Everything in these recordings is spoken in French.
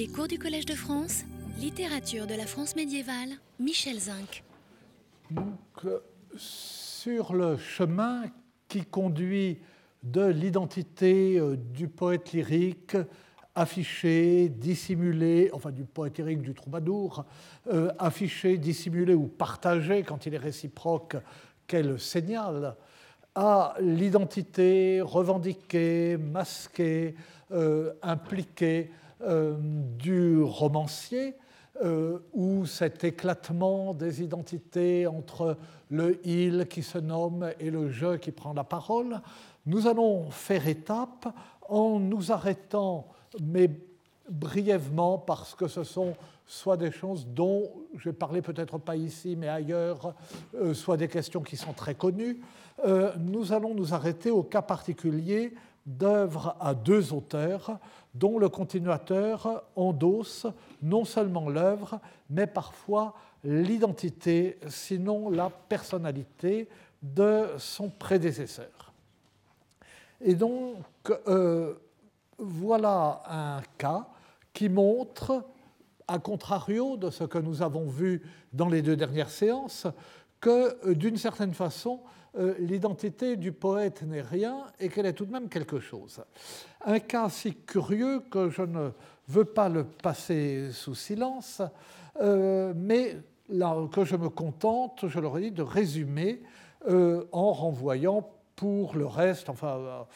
Les cours du Collège de France, littérature de la France médiévale, Michel Zinc. Donc, sur le chemin qui conduit de l'identité euh, du poète lyrique affiché, dissimulé, enfin du poète lyrique, du troubadour, euh, affiché, dissimulé ou partagé quand il est réciproque, qu'elle signale, à l'identité revendiquée, masquée, euh, impliquée du romancier, euh, où cet éclatement des identités entre le il qui se nomme et le je qui prend la parole, nous allons faire étape en nous arrêtant, mais brièvement, parce que ce sont soit des choses dont je vais parler peut-être pas ici, mais ailleurs, euh, soit des questions qui sont très connues, euh, nous allons nous arrêter au cas particulier d'œuvres à deux auteurs dont le continuateur endosse non seulement l'œuvre, mais parfois l'identité, sinon la personnalité de son prédécesseur. Et donc, euh, voilà un cas qui montre, à contrario de ce que nous avons vu dans les deux dernières séances, que d'une certaine façon, l'identité du poète n'est rien et qu'elle est tout de même quelque chose. Un cas si curieux que je ne veux pas le passer sous silence, euh, mais que je me contente, je l'aurais dit, de résumer euh, en renvoyant pour le reste, enfin,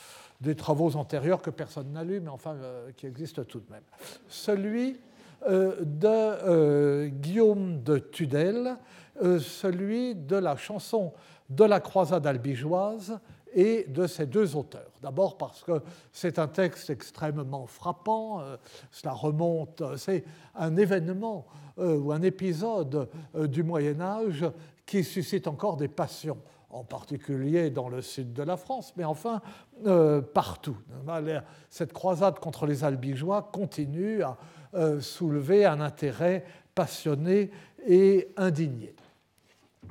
des travaux antérieurs que personne n'a lus, mais enfin, qui existent tout de même. Celui de Guillaume de Tudel, celui de la chanson de la croisade albigeoise et de ces deux auteurs. D'abord parce que c'est un texte extrêmement frappant, euh, cela remonte, c'est un événement euh, ou un épisode euh, du Moyen Âge qui suscite encore des passions, en particulier dans le sud de la France, mais enfin partout. Cette croisade contre les albigeois continue à soulever un intérêt passionné et indigné.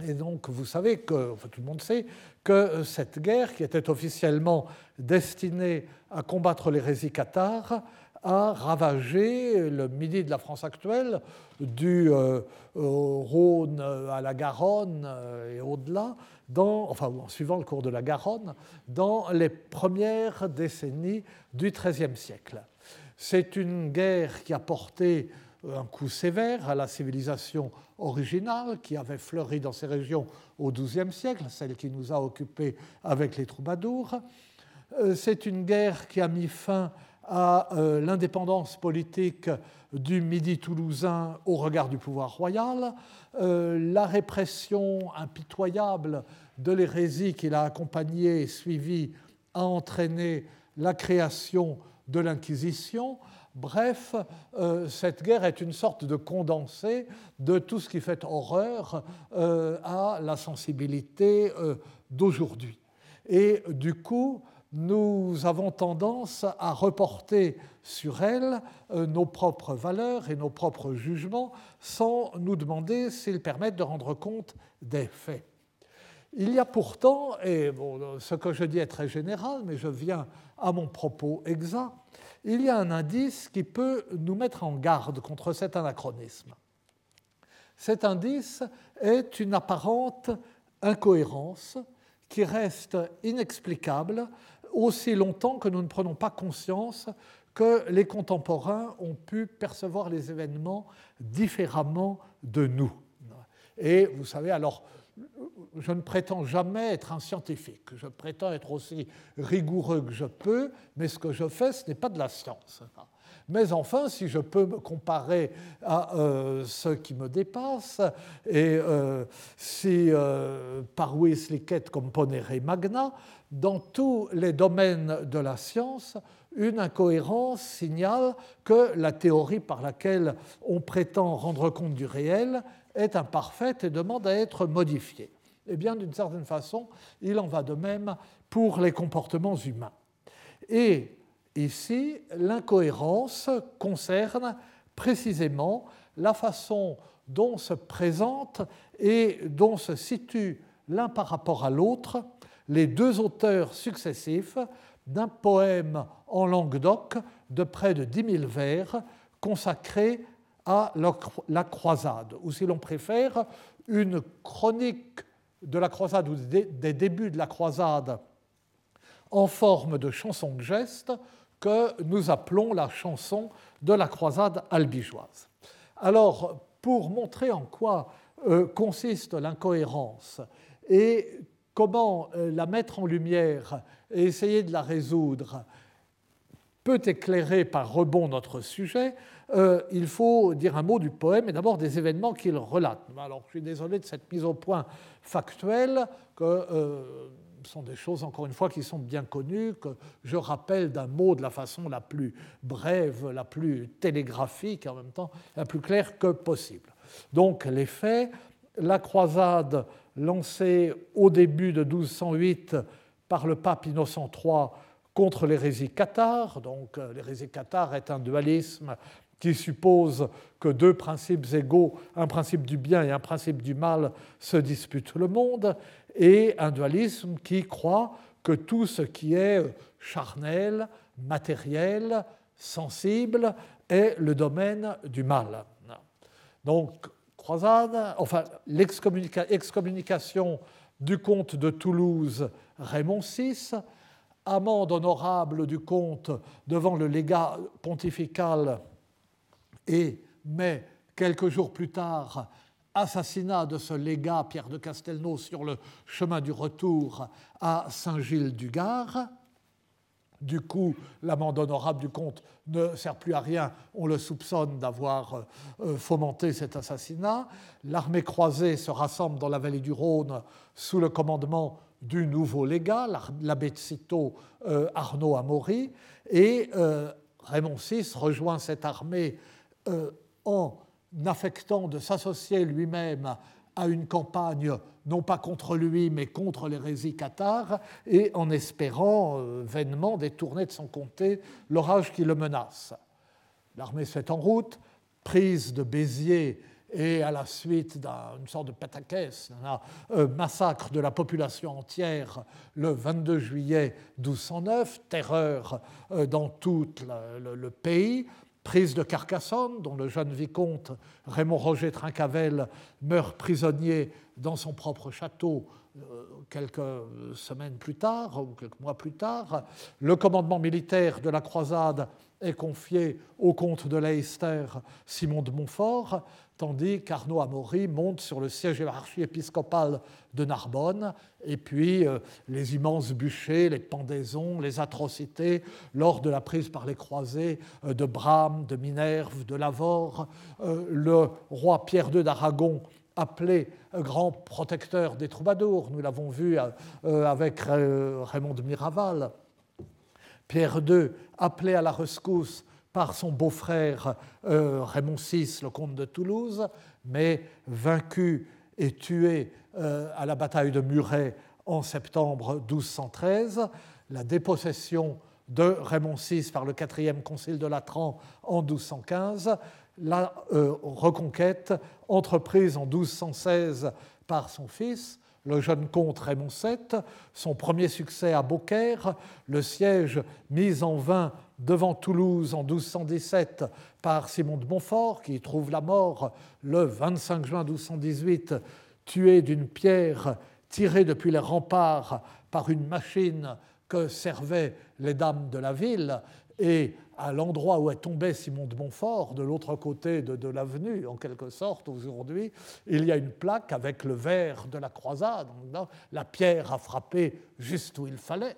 Et donc, vous savez que, enfin, tout le monde sait, que cette guerre, qui était officiellement destinée à combattre l'hérésie cathare, a ravagé le midi de la France actuelle, du euh, Rhône à la Garonne euh, et au-delà, enfin, en suivant le cours de la Garonne, dans les premières décennies du XIIIe siècle. C'est une guerre qui a porté un coup sévère à la civilisation originale qui avait fleuri dans ces régions au XIIe siècle, celle qui nous a occupés avec les troubadours. Euh, c'est une guerre qui a mis fin à euh, l'indépendance politique du Midi toulousain au regard du pouvoir royal. Euh, la répression impitoyable de l'hérésie qui l'a accompagnée et suivie a entraîné la création de l'Inquisition. Bref, euh, cette guerre est une sorte de condensé de tout ce qui fait horreur euh, à la sensibilité euh, d'aujourd'hui. Et du coup, nous avons tendance à reporter sur elle nos propres valeurs et nos propres jugements sans nous demander s'ils permettent de rendre compte des faits. Il y a pourtant, et ce que je dis est très général, mais je viens à mon propos exact, il y a un indice qui peut nous mettre en garde contre cet anachronisme. Cet indice est une apparente incohérence qui reste inexplicable aussi longtemps que nous ne prenons pas conscience que les contemporains ont pu percevoir les événements différemment de nous. Et vous savez, alors je ne prétends jamais être un scientifique. Je prétends être aussi rigoureux que je peux, mais ce que je fais, ce n'est pas de la science. Mais enfin, si je peux me comparer à euh, ceux qui me dépassent, et euh, si euh, paruis licet componere magna, dans tous les domaines de la science, une incohérence signale que la théorie par laquelle on prétend rendre compte du réel est imparfaite et demande à être modifiée. Eh bien, d'une certaine façon, il en va de même pour les comportements humains. Et ici, l'incohérence concerne précisément la façon dont se présentent et dont se situent l'un par rapport à l'autre les deux auteurs successifs d'un poème en langue d'oc de près de 10 000 vers consacrée à la croisade, ou si l'on préfère, une chronique de la croisade ou des débuts de la croisade en forme de chanson de geste que nous appelons la chanson de la croisade albigeoise. Alors, pour montrer en quoi euh, consiste l'incohérence et comment euh, la mettre en lumière et essayer de la résoudre peut éclairer par rebond notre sujet, euh, il faut dire un mot du poème et d'abord des événements qu'il relate. Alors je suis désolé de cette mise au point factuelle, que euh, sont des choses, encore une fois, qui sont bien connues, que je rappelle d'un mot de la façon la plus brève, la plus télégraphique, en même temps la plus claire que possible. Donc les faits, la croisade lancée au début de 1208 par le pape Innocent III contre l'hérésie cathare. Donc euh, l'hérésie cathare est un dualisme qui suppose que deux principes égaux, un principe du bien et un principe du mal, se disputent le monde, et un dualisme qui croit que tout ce qui est charnel, matériel, sensible, est le domaine du mal. Donc, croisade, enfin, l'excommunication du comte de Toulouse Raymond VI, amende honorable du comte devant le légat pontifical et, mais quelques jours plus tard, assassinat de ce légat Pierre de Castelnau sur le chemin du retour à Saint-Gilles-du-Gard. Du coup, l'amende honorable du comte ne sert plus à rien. On le soupçonne d'avoir euh, fomenté cet assassinat. L'armée croisée se rassemble dans la vallée du Rhône sous le commandement du nouveau légat, l'abbé de Cîteaux euh, Arnaud Amaury, et euh, Raymond VI rejoint cette armée euh, en affectant de s'associer lui-même à une campagne non pas contre lui, mais contre l'hérésie cathare, et en espérant vainement détourner de son comté l'orage qui le menace. L'armée se met en route, prise de Béziers et à la suite d'une sorte de pataquès, massacre de la population entière le 22 juillet 1209, terreur euh, dans tout le, pays, prise de Carcassonne, dont le jeune vicomte Raymond Roger Trincavel meurt prisonnier dans son propre château euh, quelques semaines plus tard ou quelques mois plus tard. Le commandement militaire de la croisade est confié au comte de Leicester, Simon de Montfort, tandis qu'Arnaud Amaury monte sur le siège archiépiscopal de Narbonne, et puis euh, les immenses bûchers, les pendaisons, les atrocités lors de la prise par les croisés euh, de Brame, de Minerve, de Lavore, euh, le roi Pierre II d'Aragon appelé grand protecteur des troubadours, nous l'avons vu avec Raymond de Miraval, Pierre II appelé à la rescousse par son beau-frère euh, Raymond VI, le comte de Toulouse, mais vaincu et tué euh, à la bataille de Muret en septembre 1213, la dépossession de Raymond VI par le quatrième concile de Latran en 1215, la euh, reconquête entreprise en 1216 par son fils, le jeune comte Raymond VII, son premier succès à Beaucaire, le siège mis en vain devant Toulouse en 1217 par Simon de Montfort, qui trouve la mort le 25 juin 1218, tué d'une pierre tirée depuis les remparts par une machine que servaient les dames de la ville, et à l'endroit où est tombé Simon de Montfort, de l'autre côté de, l'avenue, en quelque sorte, aujourd'hui, il y a une plaque avec le verre de la croisade. La pierre a frappé juste où il fallait.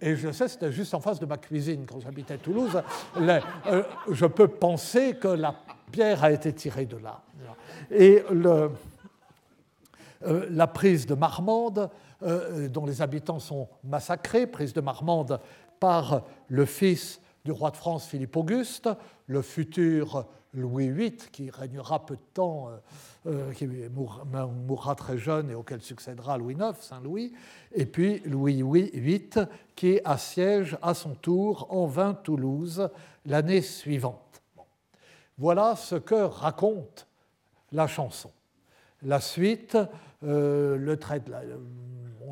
Et je sais, c'était juste en face de ma cuisine quand j'habitais Toulouse. Euh, je peux penser que la pierre a été tirée de là. Et euh, la prise de Marmande, euh, dont les habitants sont massacrés, prise de Marmande par le fils du roi de France Philippe Auguste, le futur Louis VIII, qui régnera peu de temps, euh, euh, qui mourra, très jeune et auquel succédera Louis IX, Saint-Louis, et puis Louis VIII, qui assiège à son tour en vain Toulouse l'année suivante. Voilà ce que raconte la chanson. La suite, euh,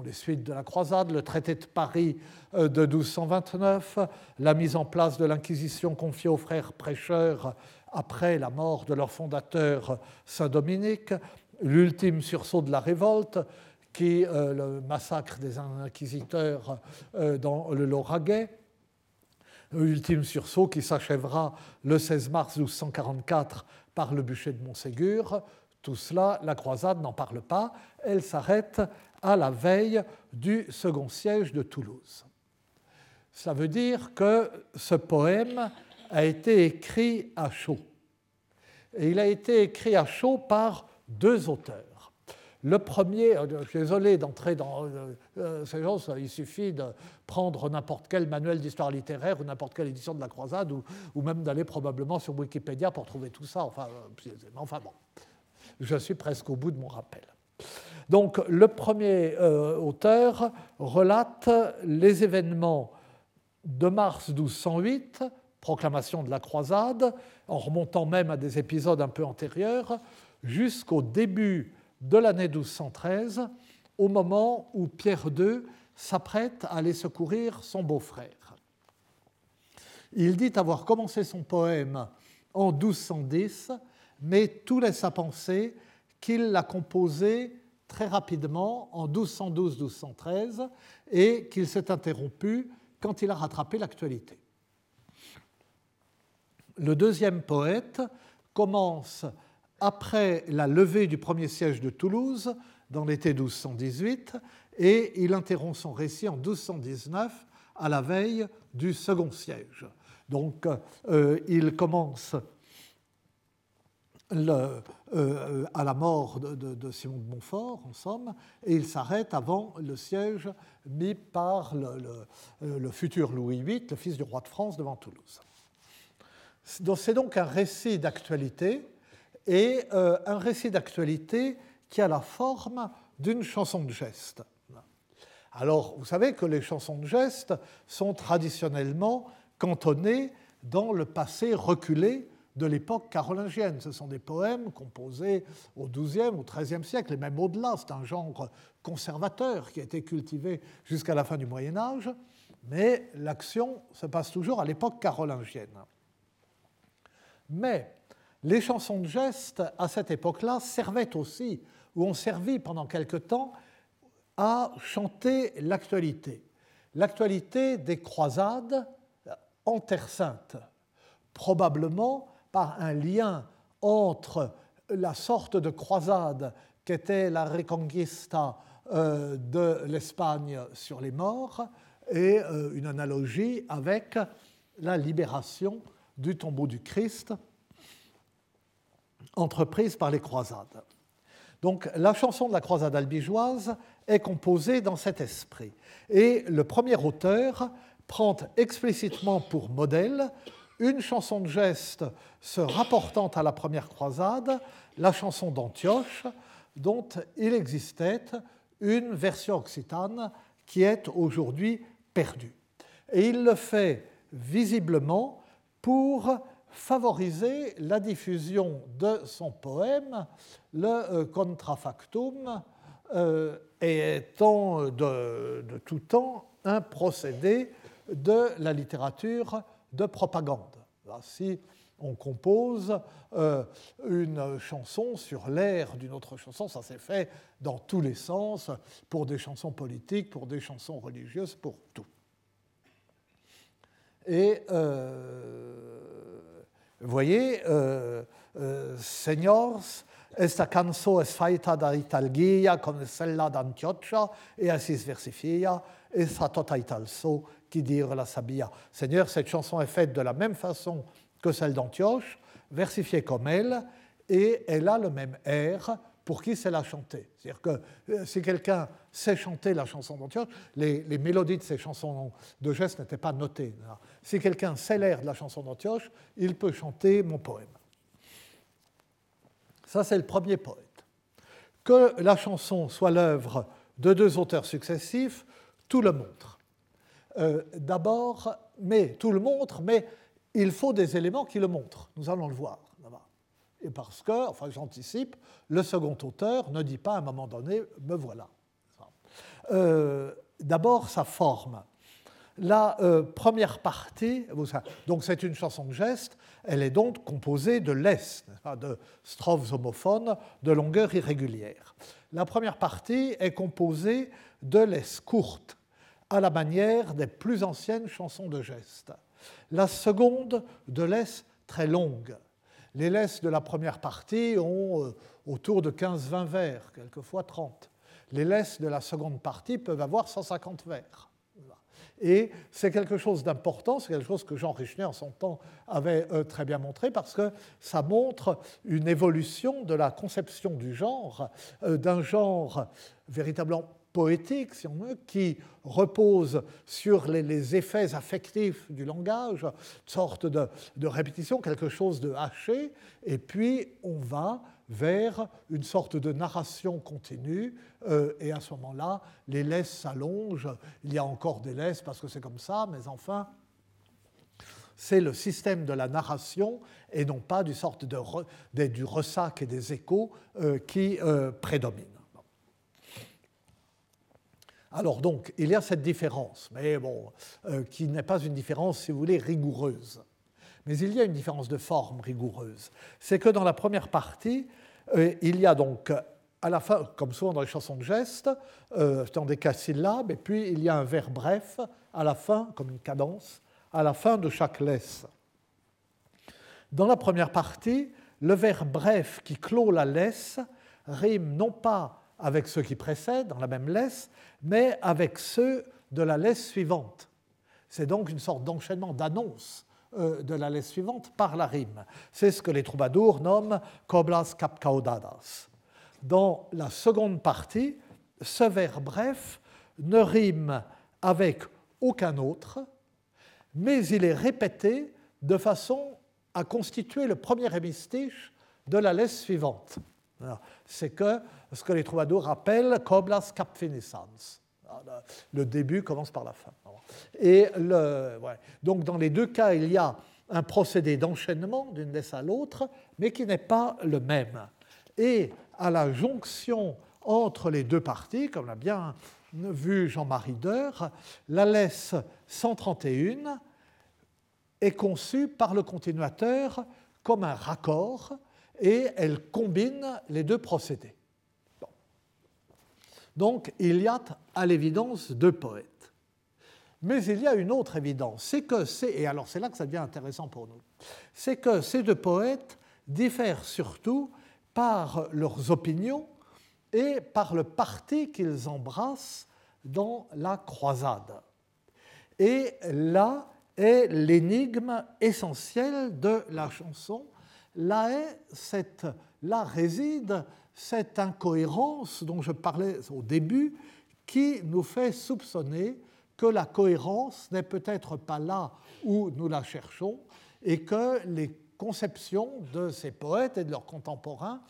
les suites de la croisade, le traité de Paris de 1229, la mise en place de l'Inquisition confiée aux frères prêcheurs après la mort de leur fondateur Saint Dominique, l'ultime sursaut de la révolte, qui euh, le massacre des inquisiteurs euh, dans le Lauragais, l'ultime sursaut qui s'achèvera le 16 mars 1244 par le bûcher de Montségur. Tout cela, la croisade n'en parle pas, elle s'arrête à la veille du second siège de Toulouse. Ça veut dire que ce poème a été écrit à chaud. Et il a été écrit à chaud par deux auteurs. Le premier, euh, je suis désolé d'entrer dans euh, euh, ces choses, il suffit de prendre n'importe quel manuel d'histoire littéraire ou n'importe quelle édition de la croisade ou, ou même d'aller probablement sur Wikipédia pour trouver tout ça. Enfin, enfin bon, je suis presque au bout de mon rappel. Donc le premier auteur relate les événements de mars 1208 proclamation de la croisade, en remontant même à des épisodes un peu antérieurs, jusqu'au début de l'année 1213, au moment où Pierre II s'apprête à aller secourir son beau-frère. Il dit avoir commencé son poème en 1210, mais tout laisse à penser qu'il l'a composé très rapidement en 1212-1213 et qu'il s'est interrompu quand il a rattrapé l'actualité. Le deuxième poète commence après la levée du premier siège de Toulouse, dans l'été 1218, et il interrompt son récit en 1219, à la veille du second siège. Donc euh, il commence euh, à la mort de, Simon de Montfort, en somme, et il s'arrête avant le siège mis par le, le, futur Louis VIII, le fils du roi de France, devant Toulouse. C'est donc un récit d'actualité, et euh, un récit d'actualité qui a la forme d'une chanson de geste. Alors, vous savez que les chansons de geste sont traditionnellement cantonnées dans le passé reculé de l'époque carolingienne. Ce sont des poèmes composés au XIIe ou XIIIe siècle, et même au-delà. C'est un genre conservateur qui a été cultivé jusqu'à la fin du Moyen Âge, mais l'action se passe toujours à l'époque carolingienne. Mais les chansons de geste, à cette époque-là, servaient aussi, ou ont servi pendant quelque temps, à chanter l'actualité. L'actualité des croisades en Terre Sainte, probablement par un lien entre la sorte de croisade qu'était la Reconquista euh, de l'Espagne sur les morts et euh, une analogie avec la libération du tombeau du Christ entreprise par les croisades. Donc la chanson de la croisade albigeoise est composée dans cet esprit. Et le premier auteur prend explicitement pour modèle une chanson de geste se rapportant à la première croisade, la chanson d'Antioche, dont il existait une version occitane qui est aujourd'hui perdue. Et il le fait visiblement pour favoriser la diffusion de son poème, le euh, Contrafactum, euh, étant de, tout temps un procédé de la littérature de propagande. si on compose euh, une chanson sur l'air d'une autre chanson, ça s'est fait dans tous les sens, pour des chansons politiques, pour des chansons religieuses, pour tout. Et euh, vous voyez, euh, euh, Señors, esta canso es faita da italgia con cella d'Antiocha e assis versifia, et sa tota italso qui dire la sabia. Seigneur, cette chanson est faite de la même façon que celle d'Antioche, versifiée comme elle, et elle a le même air pour qui sait la chanter. C'est-à-dire que si quelqu'un sait chanter la chanson d'Antioche, les, mélodies de ces chansons de gestes n'étaient pas notées. Si quelqu'un sait l'air de la chanson d'Antioche, il peut chanter mon poème. Ça, c'est le premier poète. Que la chanson soit l'œuvre de deux auteurs successifs, tout le montre. Euh, d'abord, mais tout le montre, mais il faut des éléments qui le montrent. Nous allons le voir et parce que, enfin j'anticipe, le second auteur ne dit pas à un moment donné, me voilà. D'abord, sa forme. La première partie, donc c'est une chanson de geste, elle est donc composée de laisses, de strophes homophones de longueur irrégulière. La première partie est composée de laisses courtes, à la manière des plus anciennes chansons de geste. La seconde de laisses très longues. Les laisses de la première partie ont euh, autour de 15-20 vers, quelquefois 30. Les laisses de la seconde partie peuvent avoir 150 vers. Et c'est quelque chose d'important, c'est quelque chose que Jean Richner en son temps avait euh, très bien montré, parce que ça montre une évolution de la conception du genre, euh, d'un genre véritablement poétique, si on veut, qui repose sur les, effets affectifs du langage, une sorte de, répétition, quelque chose de haché, et puis on va vers une sorte de narration continue, euh, et à ce moment-là, les laisses s'allongent, il y a encore des laisses parce que c'est comme ça, mais enfin, c'est le système de la narration et non pas du sorte de, du ressac et des échos euh, qui euh, prédominent. Alors donc, il y a cette différence, mais bon, qui n'est pas une différence, si vous voulez, rigoureuse. Mais il y a une différence de forme rigoureuse. C'est que dans la première partie, euh, il y a donc à la fin, comme souvent dans les chansons de geste, euh, dans des cas syllabes, et puis il y a un vers bref à la fin, comme une cadence, à la fin de chaque laisse. Dans la première partie, le vers bref qui clôt la laisse rime non pas avec ceux qui précèdent dans la même laisse, mais avec ceux de la laisse suivante. C'est donc une sorte d'enchaînement d'annonces euh, de la laisse suivante par la rime. C'est ce que les troubadours nomment coblas capcaudadas. Dans la seconde partie, ce vers bref ne rime avec aucun autre, mais il est répété de façon à constituer le premier hémistiche de la laisse suivante. C'est que ce que les troubadours appellent coblas cap finissans. Le début commence par la fin. Et Donc dans les deux cas, il y a un procédé d'enchaînement d'une laisse à l'autre, mais qui n'est pas le même. Et à la jonction entre les deux parties, comme l'a bien vu Jean-Marie Deur, la laisse 131 est conçue par le continuateur comme un raccord et elle combine les deux procédés. Donc il y a à l'évidence deux poètes. Mais il y a une autre évidence, c'est que c'est, et alors c'est là que ça devient intéressant pour nous, c'est que ces deux poètes diffèrent surtout par leurs opinions et par le parti qu'ils embrassent dans la croisade. Et là est l'énigme essentielle de la chanson. Là, cette, là réside cette incohérence dont je parlais au début qui nous fait soupçonner que la cohérence n'est peut-être pas là où nous la cherchons et que les conceptions de ces poètes et de leurs contemporains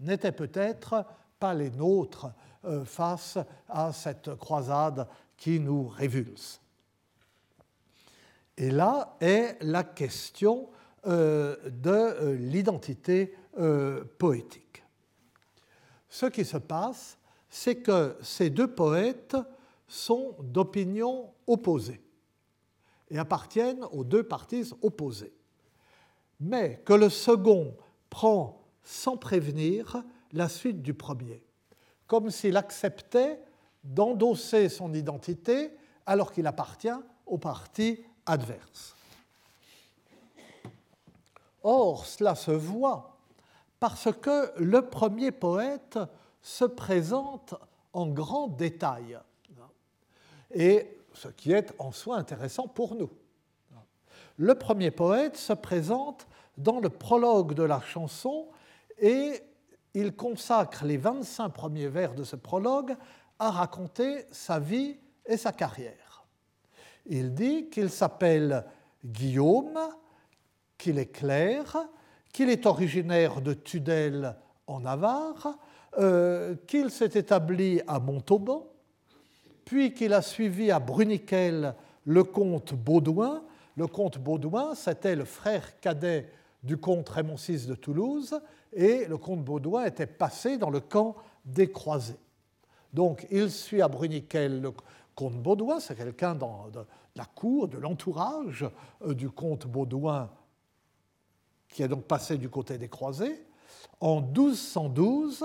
n'étaient peut-être pas les nôtres euh, face à cette croisade qui nous révulse. Et là est la question de euh, l'identité poétique. Ce qui se passe, c'est que ces deux poètes sont d'opinions opposées et appartiennent aux deux parties opposées. Mais que le second prend sans prévenir la suite du premier, comme s'il acceptait d'endosser son identité alors qu'il appartient au parti adverse. Or, cela se voit parce que le premier poète se présente en grand détail et ce qui est en soi intéressant pour nous. Le premier poète se présente dans le prologue de la chanson et il consacre les 25 premiers vers de ce prologue à raconter sa vie et sa carrière. Il dit qu'il s'appelle Guillaume, qu'il est clair, qu'il est originaire de Tudel en Navarre, euh, qu'il s'est établi à Montauban, puis qu'il a suivi à Bruniquel le comte Baudouin. Le comte Baudouin, c'était le frère cadet du comte Raymond VI de Toulouse, et le comte Baudouin était passé dans le camp des croisés. Donc il suit à Bruniquel le comte Baudouin, c'est quelqu'un de la cour, de l'entourage euh, du comte Baudouin qui est donc passé du côté des croisés. En 1212,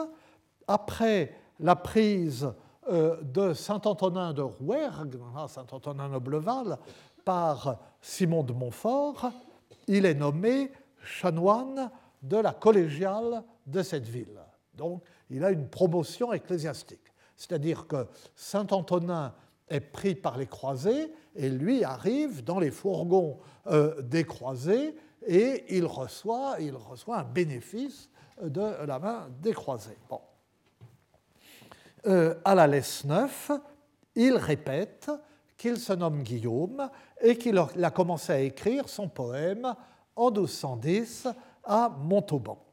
après la prise euh, de Saint-Antonin de Rouergue, hein, Saint-Antonin-Nobleval, par Simon de Montfort, il est nommé chanoine de la collégiale de cette ville. Donc, il a une promotion ecclésiastique. C'est-à-dire que Saint-Antonin est pris par les croisés et lui arrive dans les fourgons euh, des croisés et il reçoit, il un bénéfice de la main des croisés. Euh, à la laisse 9, il répète qu'il se nomme Guillaume et qu'il a commencé à écrire son poème en 1210 à Montauban.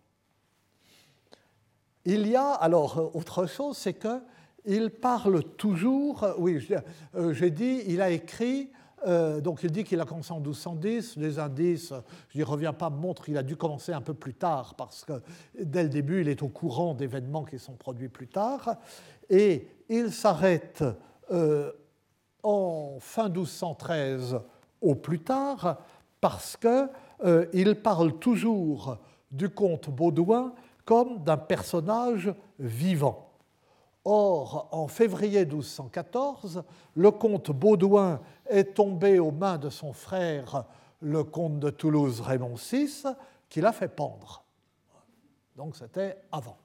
Il y a alors autre chose, c'est qu'il parle toujours, oui, euh, j'ai dit, il a écrit, euh, donc il dit qu'il a commencé en 1210, les indices, je n'y reviens pas, montrent qu'il a dû commencer un peu plus tard, parce que dès le début, il est au courant d'événements qui sont produits plus tard, et il s'arrête euh, en fin 1213 au plus tard, parce qu'il parle toujours du comte Baudouin comme d'un personnage vivant. Or, en février 1214, le comte Baudouin est tombé aux mains de son frère, le comte de Toulouse Raymond VI, qui l'a fait pendre. Donc c'était avant.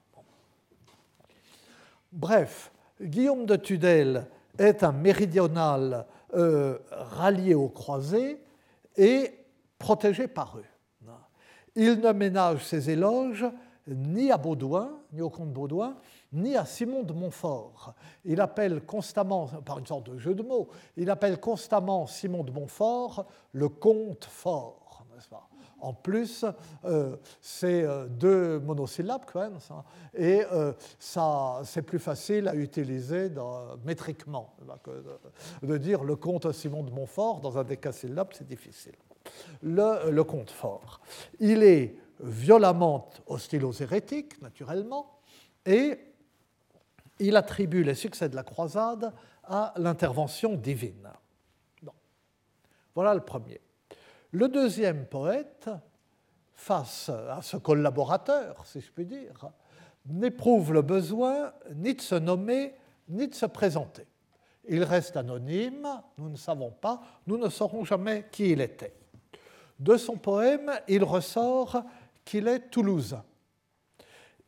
Bref, Guillaume de Tudel est un méridional euh, rallié aux croisés et protégé par eux. Il ne ménage ses éloges ni à Baudouin, ni au comte Baudouin, ni à Simon de Montfort. Il appelle constamment, par une sorte de jeu de mots, il appelle constamment Simon de Montfort le comte fort, en plus, euh, c'est euh, deux monosyllabes quand même, et euh, c'est plus facile à utiliser métriquement. Que de, dire le comte Simon de Montfort dans un décasyllabe, c'est difficile. Le, le comte fort. Il est violemment hostile aux hérétiques, naturellement, et il attribue les succès de la croisade à l'intervention divine. Voilà le premier. Le deuxième poète, face à ce collaborateur, si je puis dire, n'éprouve le besoin ni de se nommer, ni de se présenter. Il reste anonyme, nous ne savons pas, nous ne saurons jamais qui il était. De son poème, il ressort qu'il est toulousain.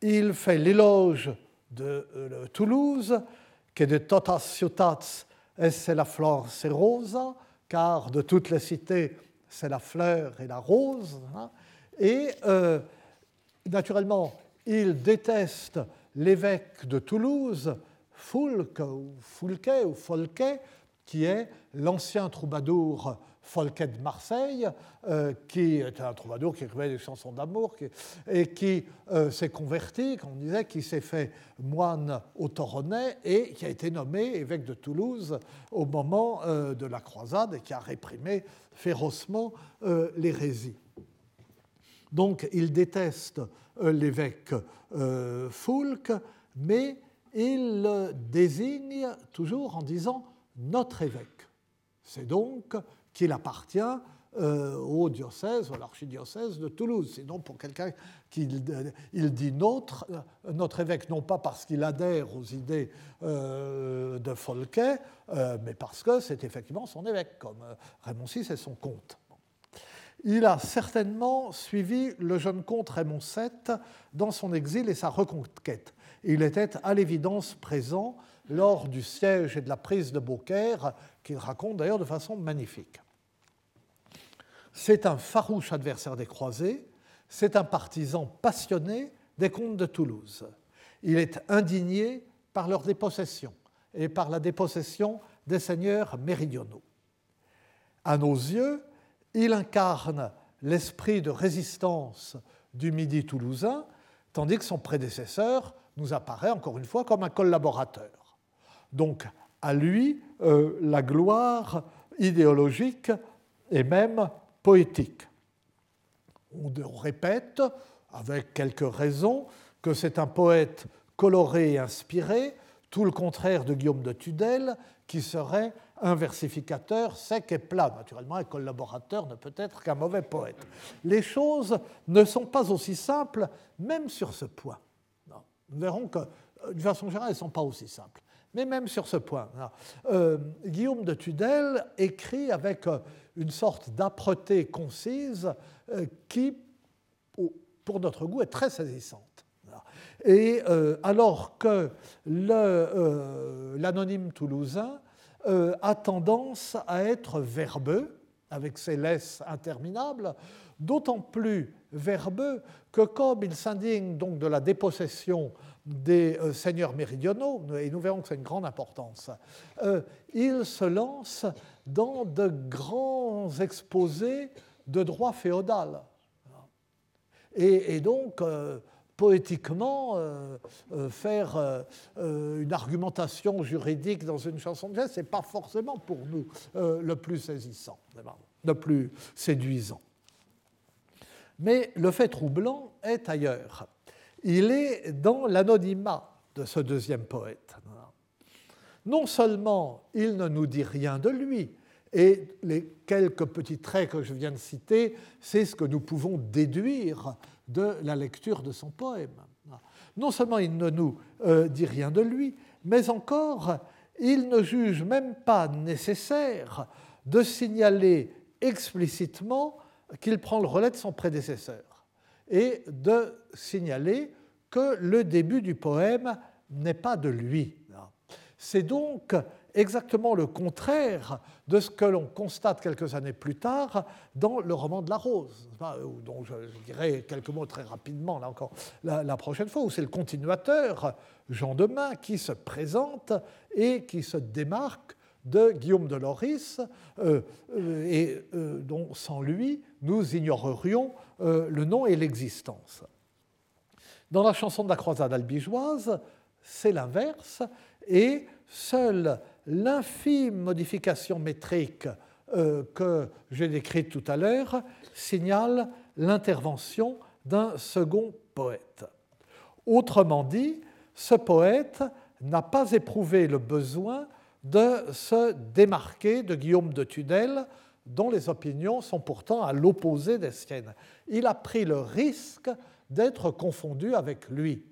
Il fait l'éloge de euh, Toulouse, que de totas ciutats es la flor rosa, car de toutes les cités, c'est la fleur et la rose. Hein. Et euh, naturellement, il déteste l'évêque de Toulouse, Foulque ou Foulquet ou Folquet, qui est l'ancien troubadour Folquet de Marseille, euh, qui était un troubadour qui écrivait des chansons d'amour et qui euh, s'est converti, comme on disait, qui s'est fait moine au Toronnais et qui a été nommé évêque de Toulouse au moment euh, de la croisade et qui a réprimé férocement l'hérésie. Donc il déteste l'évêque Foulque, mais il le désigne toujours en disant notre évêque. C'est donc qu'il appartient euh, au diocèse, à l'archidiocèse de Toulouse. Sinon, pour quelqu'un qui il dit notre, euh, notre évêque, non pas parce qu'il adhère aux idées euh, de Folquet, mais parce que c'est effectivement son évêque, comme Raymond VI est son comte. Il a certainement suivi le jeune comte Raymond VII dans son exil et sa reconquête. Il était à l'évidence présent lors du siège et de la prise de Beaucaire, qu'il raconte d'ailleurs de façon magnifique. C'est un farouche adversaire des croisés, c'est un partisan passionné des comtes de Toulouse. Il est indigné par leur dépossession et par la dépossession des seigneurs méridionaux. À nos yeux, il incarne l'esprit de résistance du Midi toulousain, tandis que son prédécesseur nous apparaît encore une fois comme un collaborateur. Donc, à lui, euh, la gloire idéologique et même poétique. On répète, avec quelques raisons, que c'est un poète coloré et inspiré, tout le contraire de Guillaume de Tudel, qui serait un versificateur sec et plat. Naturellement, un collaborateur ne peut être qu'un mauvais poète. Les choses ne sont pas aussi simples, même sur ce point. Nous verrons que, euh, d'une façon générale, elles ne sont pas aussi simples. Mais même sur ce point, euh, Guillaume de Tudel écrit avec euh, une sorte d'âpreté concise qui, pour notre goût, est très saisissante. Et alors que l'anonyme toulousain a tendance à être verbeux, avec ses laisses interminables, d'autant plus verbeux que comme il s'indigne donc de la dépossession des euh, seigneurs méridionaux, et nous verrons que c'est une grande importance, euh, il se lance dans de grands exposés de droit féodal. Et, donc, euh, poétiquement, faire une argumentation juridique dans une chanson de jazz, ce n'est pas forcément pour nous le plus saisissant, le plus séduisant. Mais le fait troublant est ailleurs. Il est dans l'anonymat de ce deuxième poète. Non seulement il ne nous dit rien de lui, et les quelques petits traits que je viens de citer, c'est ce que nous pouvons déduire de la lecture de son poème. Non seulement il ne nous euh, dit rien de lui, mais encore il ne juge même pas nécessaire de signaler explicitement qu'il prend le relais de son prédécesseur et de signaler que le début du poème n'est pas de lui. C'est donc exactement le contraire de ce que l'on constate quelques années plus tard dans le roman de la Rose, dont je, dirai quelques mots très rapidement, là encore, la, prochaine fois, où c'est le continuateur, Jean Demain, qui se présente et qui se démarque de Guillaume de Loris, euh, euh, et euh, dont sans lui, nous ignorerions le nom et l'existence. Dans la chanson de la croisade albigeoise, c'est l'inverse, et seule l'infime modification métrique que j'ai décrite tout à l'heure signale l'intervention d'un second poète. Autrement dit, ce poète n'a pas éprouvé le besoin de se démarquer de Guillaume de Tudel, dont les opinions sont pourtant à l'opposé des siennes. Il a pris le risque d'être confondu avec lui.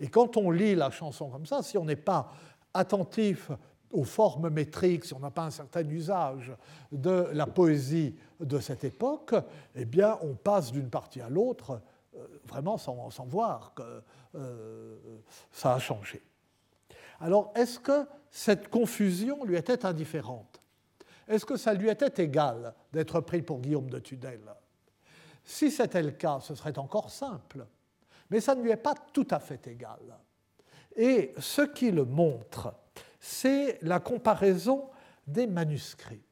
Et quand on lit la chanson comme ça, si on n'est pas attentif aux formes métriques, si on n'a pas un certain usage de la poésie de cette époque, eh bien, on passe d'une partie à l'autre euh, vraiment sans, voir que euh, ça a changé. Alors, est-ce que cette confusion lui était indifférente? Est-ce que ça lui était égal d'être pris pour Guillaume de Tudel Si c'était le cas, ce serait encore simple. Mais ça ne lui est pas tout à fait égal. Et ce qui le montre, c'est la comparaison des manuscrits.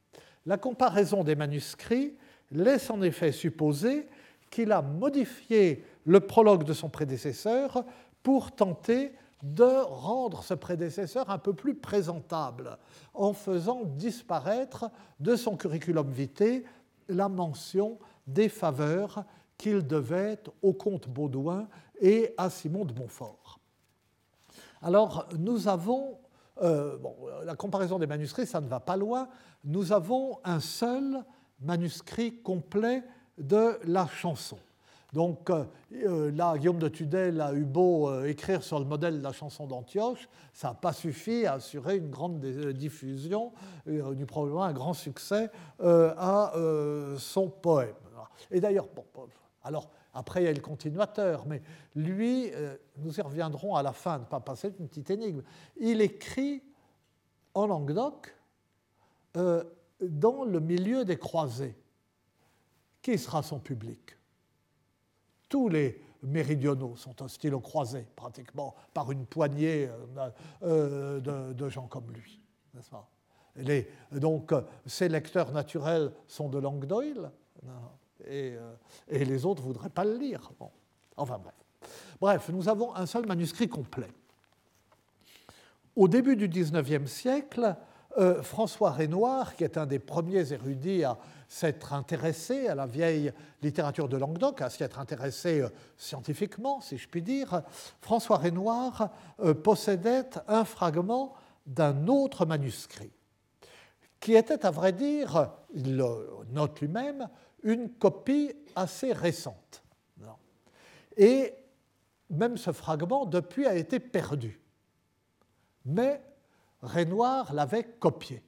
La comparaison des manuscrits laisse en effet supposer qu'il a modifié le prologue de son prédécesseur pour tenter de rendre ce prédécesseur un peu plus présentable en faisant disparaître de son curriculum vitae la mention des faveurs qu'il devait au comte Baudouin et à Simon de Montfort. Alors, nous avons, euh, la comparaison des manuscrits, ça ne va pas loin, nous avons un seul manuscrit complet de la chanson. Donc euh, euh, là, Guillaume de Tudel a eu beau euh, écrire sur le modèle de la chanson d'Antioche, ça n'a pas suffi à assurer une grande diffusion, du probablement un grand succès à son poème. Et d'ailleurs, bon, alors après il y a le continuateur, mais lui, nous y reviendrons à la fin, ne pas passer une petite énigme. Il écrit en Languedoc dans le milieu des croisés. Qui sera son public? Tous les méridionaux sont hostiles aux croisés, pratiquement, par une poignée euh, euh, de, gens comme lui. donc, ses lecteurs naturels sont de Langdoil, et, euh, et, les autres ne voudraient pas le lire. Enfin bref. Bref, nous avons un seul manuscrit complet. Au début du XIXe siècle, François Renoir, qui est un des premiers érudits à s'être intéressé à la vieille littérature de Languedoc, à s'y être intéressé scientifiquement, si je puis dire, François Renoir possédait un fragment d'un autre manuscrit, qui était, à vrai dire, il le note lui-même, une copie assez récente. Et même ce fragment, depuis, a été perdu. Mais Renoir l'avait copié.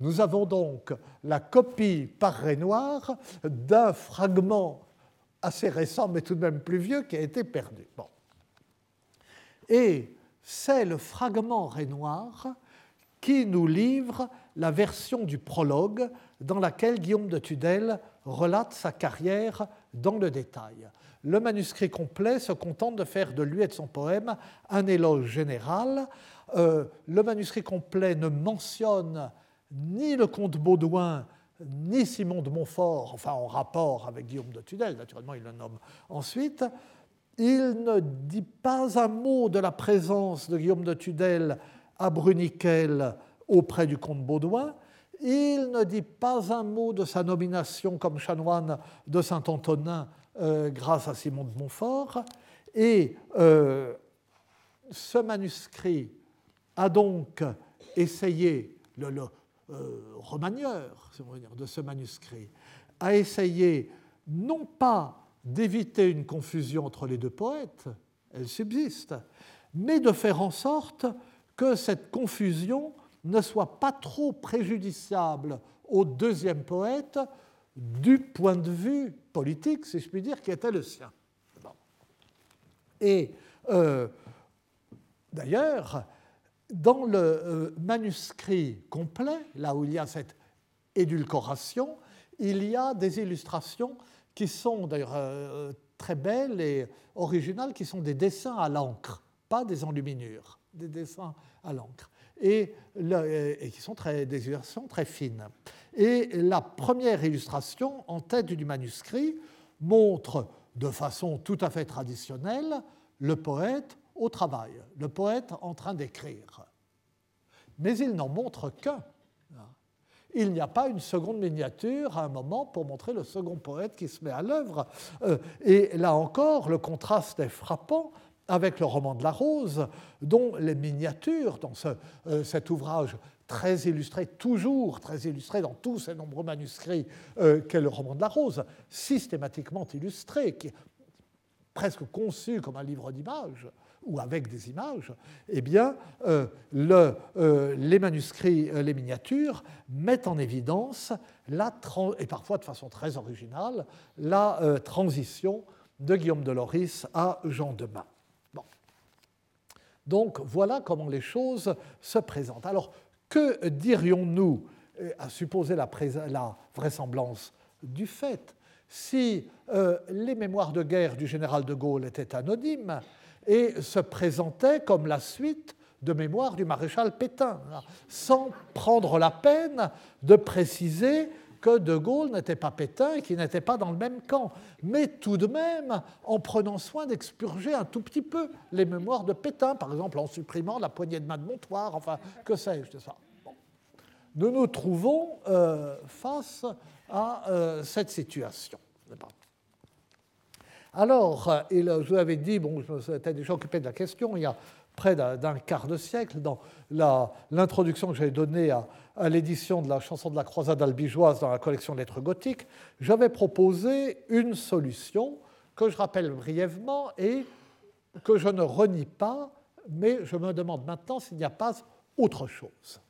Nous avons donc la copie par Renoir d'un fragment assez récent, mais tout de même plus vieux, qui a été perdu. Bon. Et c'est le fragment Renoir qui nous livre la version du prologue dans laquelle Guillaume de Tudel relate sa carrière dans le détail. Le manuscrit complet se contente de faire de lui et de son poème un éloge général. Euh, le manuscrit complet ne mentionne ni le comte Baudouin, ni Simon de Montfort, enfin en rapport avec Guillaume de Tudel, naturellement il le nomme ensuite. Il ne dit pas un mot de la présence de Guillaume de Tudel à Bruniquel auprès du comte Baudouin. Il ne dit pas un mot de sa nomination comme chanoine de Saint-Antonin euh, grâce à Simon de Montfort. Et euh, ce manuscrit a donc essayé, le, le euh, romagneur de ce manuscrit, a essayé non pas d'éviter une confusion entre les deux poètes, elle subsiste, mais de faire en sorte que cette confusion ne soit pas trop préjudiciable au deuxième poète du point de vue politique, si je puis dire, qui était le sien. Et euh, d'ailleurs, dans le euh, manuscrit complet, là où il y a cette édulcoration, il y a des illustrations qui sont d'ailleurs euh, très belles et originales, qui sont des dessins à l'encre, pas des enluminures, des dessins à l'encre, et, et, qui sont très, des illustrations très fines. Et la première illustration en tête du manuscrit montre de façon tout à fait traditionnelle le poète au travail, le poète en train d'écrire. Mais il n'en montre qu'un. Il n'y a pas une seconde miniature à un moment pour montrer le second poète qui se met à l'œuvre. Euh, et là encore, le contraste est frappant avec le roman de la rose, dont les miniatures, dans euh, cet ouvrage très illustré, toujours très illustré dans tous ces nombreux manuscrits euh, qu'est le roman de la rose, systématiquement illustré, qui est presque conçu comme un livre d'images, ou avec des images, eh bien, euh, euh, les manuscrits, les miniatures mettent en évidence, la et parfois de façon très originale, la transition de Guillaume de Loris à Jean de Main. Bon. Donc voilà comment les choses se présentent. Alors, que dirions-nous, euh, à supposer la, vraisemblance du fait, si euh, les mémoires de guerre du général de Gaulle étaient anonymes et se présentaient comme la suite de mémoires du maréchal Pétain, sans prendre la peine de préciser que De Gaulle n'était pas Pétain et qu'il n'était pas dans le même camp, mais tout de même en prenant soin d'expurger un tout petit peu les mémoires de Pétain, par exemple en supprimant la poignée de main de Montoire, enfin, que sais-je de ça. Nous nous trouvons euh, face à euh, cette situation. Alors, euh, je vous avais dit, bon, je déjà occupé de la question, il y a près d'un quart de siècle, dans l'introduction que j'avais donnée à, à l'édition de la chanson de la croisade albigeoise dans la collection Lettres gothiques, j'avais proposé une solution que je rappelle brièvement et que je ne renie pas, mais je me demande maintenant s'il n'y a pas autre chose.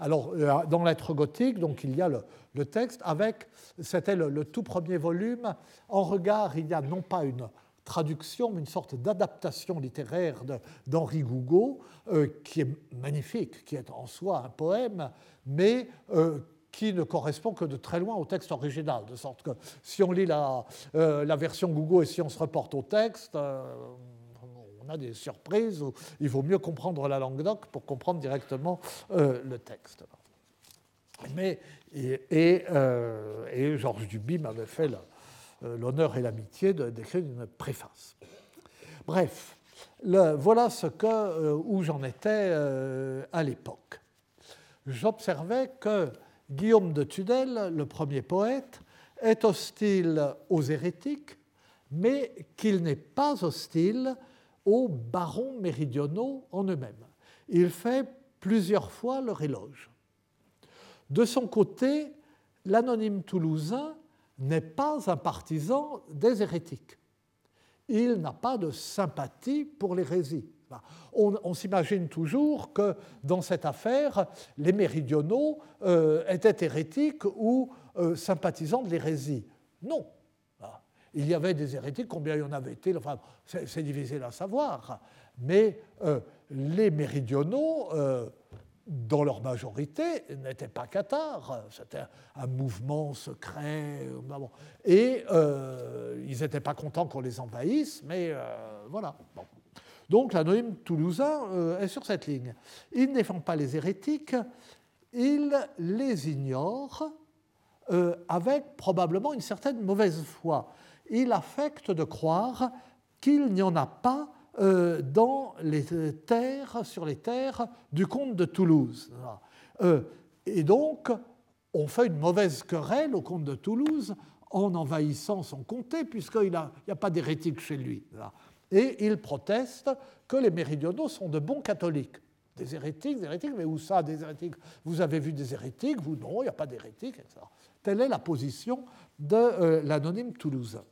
Alors, euh, dans Lettres gothiques, donc, il y a le, texte avec, c'était le, tout premier volume. En regard, il y a non pas une traduction, mais une sorte d'adaptation littéraire d'Henri Gougaud, euh, qui est magnifique, qui est en soi un poème, mais euh, qui ne correspond que de très loin au texte original, de sorte que si on lit la, la version Gougaud et si on se reporte au texte, on a des surprises, où il vaut mieux comprendre la langue doc pour comprendre directement le texte. Mais, et, et, Georges Duby m'avait fait euh, l'honneur et l'amitié d'écrire une préface. Bref, voilà que, euh, où j'en étais euh, à l'époque. J'observais qu'il Guillaume de Tudel, le premier poète, est hostile aux hérétiques, mais qu'il n'est pas hostile aux barons méridionaux en eux-mêmes. Il fait plusieurs fois leur éloge. De son côté, l'anonyme toulousain n'est pas un partisan des hérétiques. Il n'a pas de sympathie pour l'hérésie. On, s'imagine toujours que dans cette affaire, les méridionaux euh, étaient hérétiques ou euh, sympathisants de l'hérésie. Non. Il y avait des hérétiques, combien il y en avait été, enfin, c'est difficile à savoir. Mais euh, les méridionaux, dans leur majorité, n'étaient pas cathares. C'était un mouvement secret. Et ils n'étaient pas contents qu'on les envahisse, mais voilà. Donc l'anonyme toulousain euh, est sur cette ligne. Il ne défend pas les hérétiques, il les ignore euh, avec probablement une certaine mauvaise foi. Il affecte de croire qu'il n'y en a pas euh, dans les terres, sur les terres du comte de Toulouse. et donc, on fait une mauvaise querelle au comte de Toulouse en envahissant son comté, puisqu'il n'y a, pas d'hérétiques chez lui et il proteste que les méridionaux sont de bons catholiques. Des hérétiques, des hérétiques, mais où ça, des hérétiques? Vous avez vu des hérétiques? Vous, non, il n'y a pas d'hérétiques. Telle est la position de euh, l'anonyme toulousain.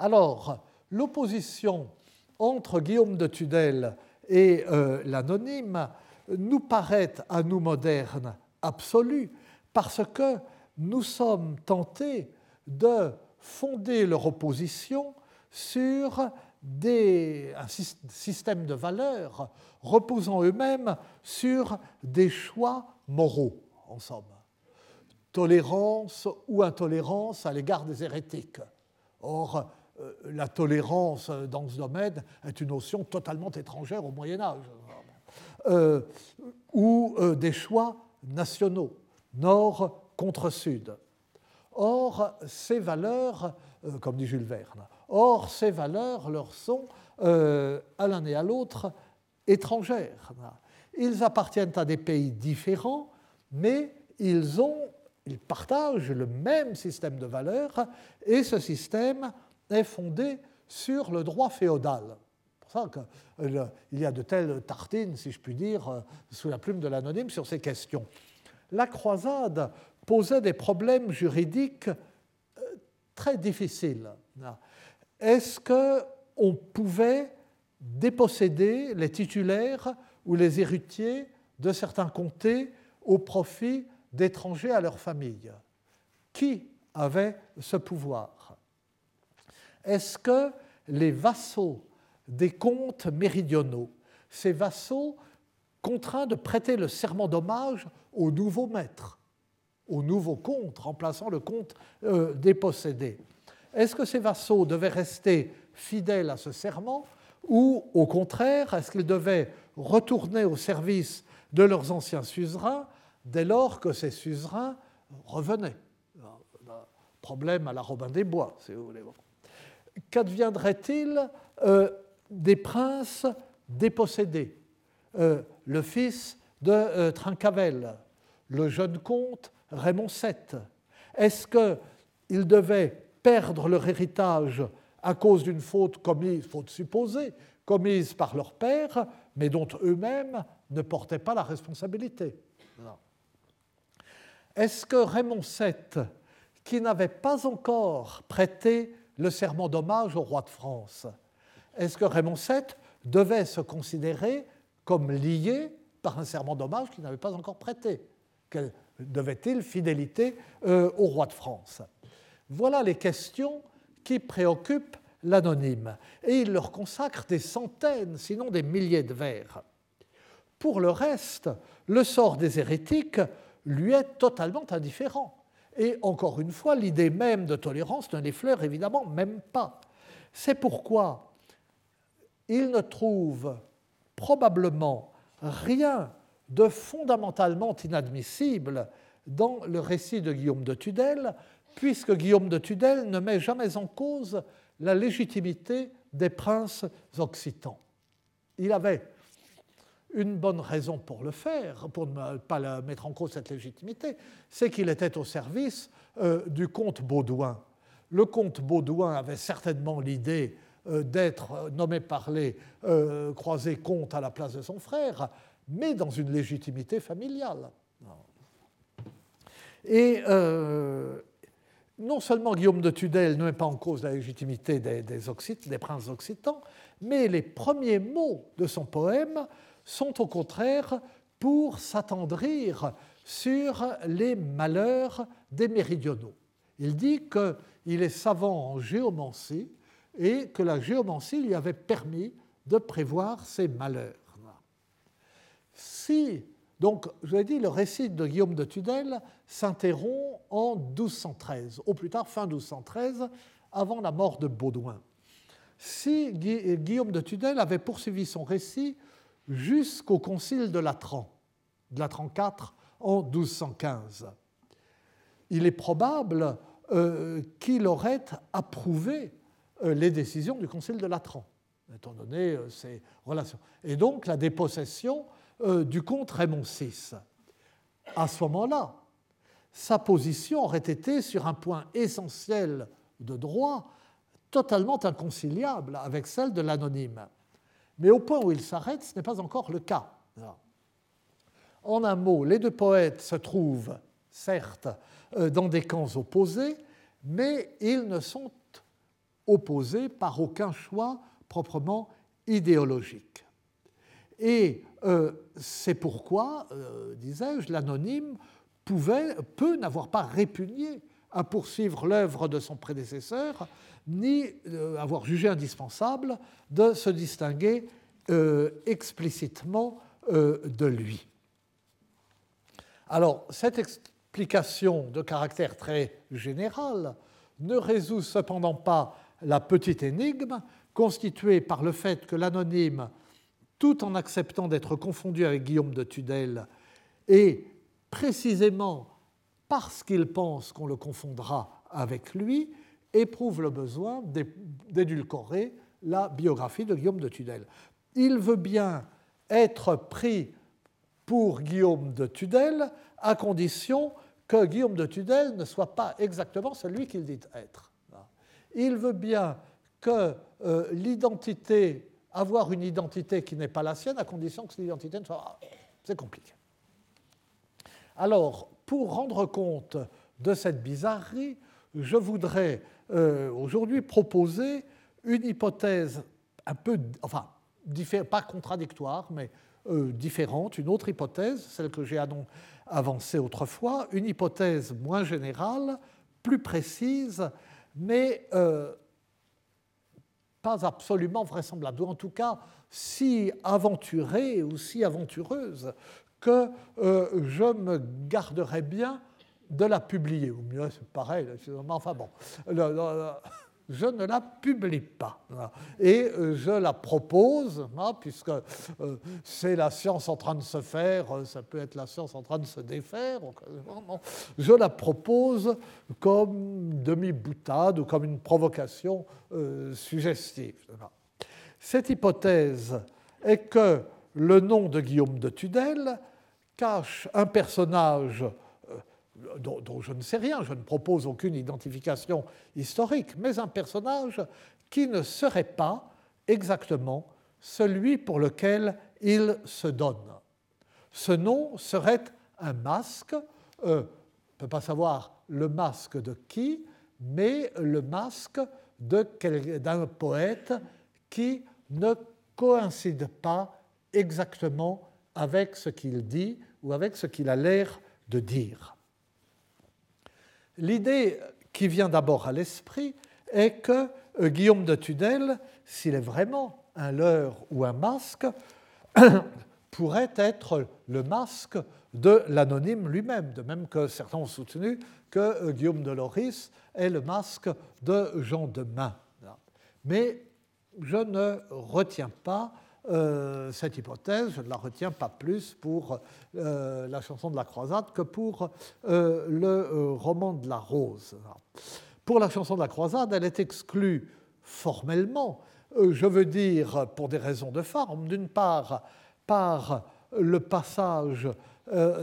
Alors, l'opposition entre Guillaume de Tudel et euh, l'anonyme nous paraît, à nous modernes, absolue, parce que nous sommes tentés de fonder leur opposition sur des, un système de valeurs reposant eux-mêmes sur des choix moraux, en somme. Tolérance ou intolérance à l'égard des hérétiques. La tolérance dans ce domaine est une notion totalement étrangère au Moyen Âge. Euh, ou euh, des choix nationaux, nord contre sud. Or, ces valeurs, comme dit Jules Verne, Or, ces valeurs leur sont, euh, à l'un et à l'autre, étrangères. Ils appartiennent à des pays différents, mais ils, ont, ils partagent le même système de valeurs, et ce système est fondé sur le droit féodal. C'est pour ça qu'il y a de telles tartines, si je puis dire, euh, sous la plume de l'anonyme sur ces questions. La croisade posait des problèmes juridiques euh, très difficiles est-ce qu'on pouvait déposséder les titulaires ou les héritiers de certains comtés au profit d'étrangers à leur famille? Qui avait ce pouvoir? Est-ce que les vassaux des comtes méridionaux, ces vassaux contraints de prêter le serment d'hommage au nouveau maître, au nouveau comte, remplaçant le comte euh, dépossédé, est-ce que ces vassaux devaient rester fidèles à ce serment ou au contraire, est-ce qu'ils devaient retourner au service de leurs anciens suzerains dès lors que ces suzerains revenaient? Problème à la Robin des Bois, si vous voulez. Qu'adviendrait-il euh, des princes dépossédés? Euh, Le fils de euh, Trincavel, le jeune comte Raymond VII. Est-ce qu'il devait perdre leur héritage à cause d'une faute commise, faute supposée, commise par leur père, mais dont eux-mêmes ne portaient pas la responsabilité? Est-ce que Raymond VII, qui n'avait pas encore prêté le serment d'hommage au roi de France, est-ce que Raymond VII devait se considérer comme lié par un serment d'hommage qu'il n'avait pas encore prêté? Devait-il fidélité euh, au roi de France? Voilà les questions qui préoccupent l'anonyme, et il leur consacre des centaines, sinon des milliers de vers. Pour le reste, le sort des hérétiques lui est totalement indifférent. Et encore une fois, l'idée même de tolérance ne l'effleure évidemment même pas. C'est pourquoi il ne trouve probablement rien de fondamentalement inadmissible dans le récit de Guillaume de Tudel, puisque Guillaume de Tudel ne met jamais en cause la légitimité des princes occitans. Il avait une bonne raison pour le faire, pour ne pas mettre en cause cette légitimité, c'est qu'il était au service euh, du comte Baudouin. Le comte Baudouin avait certainement l'idée euh, d'être nommé par les euh, croisés comte à la place de son frère, mais dans une légitimité familiale. Et non seulement Guillaume de Tudel ne met pas en cause la légitimité des, des, des princes occitans, mais les premiers mots de son poème sont au contraire pour s'attendrir sur les malheurs des méridionaux. Il dit qu'il est savant en géomancie et que la géomancie lui avait permis de prévoir ses malheurs. Si, donc, je l'ai dit, le récit de Guillaume de Tudel s'interrompt en 1213, au plus tard fin 1213, avant la mort de Baudouin. Si Guillaume de Tudel avait poursuivi son récit jusqu'au concile de Latran, de Latran IV en 1215. Il est probable euh, qu'il aurait approuvé euh, les décisions du concile de Latran, étant donné euh, ses relations. Et donc la dépossession du comte Raymond VI. À ce moment-là, sa position aurait été sur un point essentiel de droit totalement inconciliable avec celle de l'anonyme. Mais au point où il s'arrête, ce n'est pas encore le cas. En un mot, les deux poètes se trouvent, certes, euh, dans des camps opposés, mais ils ne sont opposés par aucun choix proprement idéologique. Et euh, c'est pourquoi, euh, disais-je, l'anonyme pouvait, peut n'avoir pas répugné à poursuivre l'œuvre de son prédécesseur, ni euh, avoir jugé indispensable de se distinguer euh, explicitement euh, de lui. Alors, cette explication de caractère très général ne résout cependant pas la petite énigme constituée par le fait que l'anonyme, tout en acceptant d'être confondu avec Guillaume de Tudel, et précisément parce qu'il pense qu'on le confondra avec lui, éprouve le besoin d'édulcorer la biographie de Guillaume de Tudel. Il veut bien être pris pour Guillaume de Tudel à condition que Guillaume de Tudel ne soit pas exactement celui qu'il dit être. Il veut bien que euh, l'identité, avoir une identité qui n'est pas la sienne, à condition que cette identité ne soit... C'est compliqué. Alors, pour rendre compte de cette bizarrerie, je voudrais euh, aujourd'hui proposer une hypothèse un peu, enfin, pas contradictoire, mais euh, différente, une autre hypothèse, celle que j'ai avancée autrefois, une hypothèse moins générale, plus précise, mais euh, pas absolument vraisemblable, ou en tout cas si aventurée ou si aventureuse que je me garderais bien de la publier. Ou mieux, c'est pareil, enfin bon, je ne la publie pas. Et euh, je la propose, hein, puisque euh, c'est la science en train de se faire, euh, ça peut être la science en train de se défaire, je la propose comme demi-boutade ou comme une provocation suggestive. Cette hypothèse est que le nom de Guillaume de Tudel cache un personnage dont, je ne sais rien, je ne propose aucune identification historique, mais un personnage qui ne serait pas exactement celui pour lequel il se donne. Ce nom serait un masque, euh, on ne peut pas savoir le masque de qui, mais le masque d'un poète qui ne coïncide pas exactement avec ce qu'il dit ou avec ce qu'il a l'air de dire. L'idée qui vient d'abord à l'esprit est que euh, Guillaume de Tudel, s'il est vraiment un leurre ou un masque, pourrait être le masque de l'anonyme lui-même, de même que certains ont soutenu que euh, Guillaume de Loris est le masque de Jean de Main. Mais je ne retiens pas euh, cette hypothèse, je ne la retiens pas plus pour euh, la chanson de la croisade que pour euh, le roman de la rose. Pour la chanson de la croisade, elle est exclue formellement, je veux dire pour des raisons de forme. D'une part, par le passage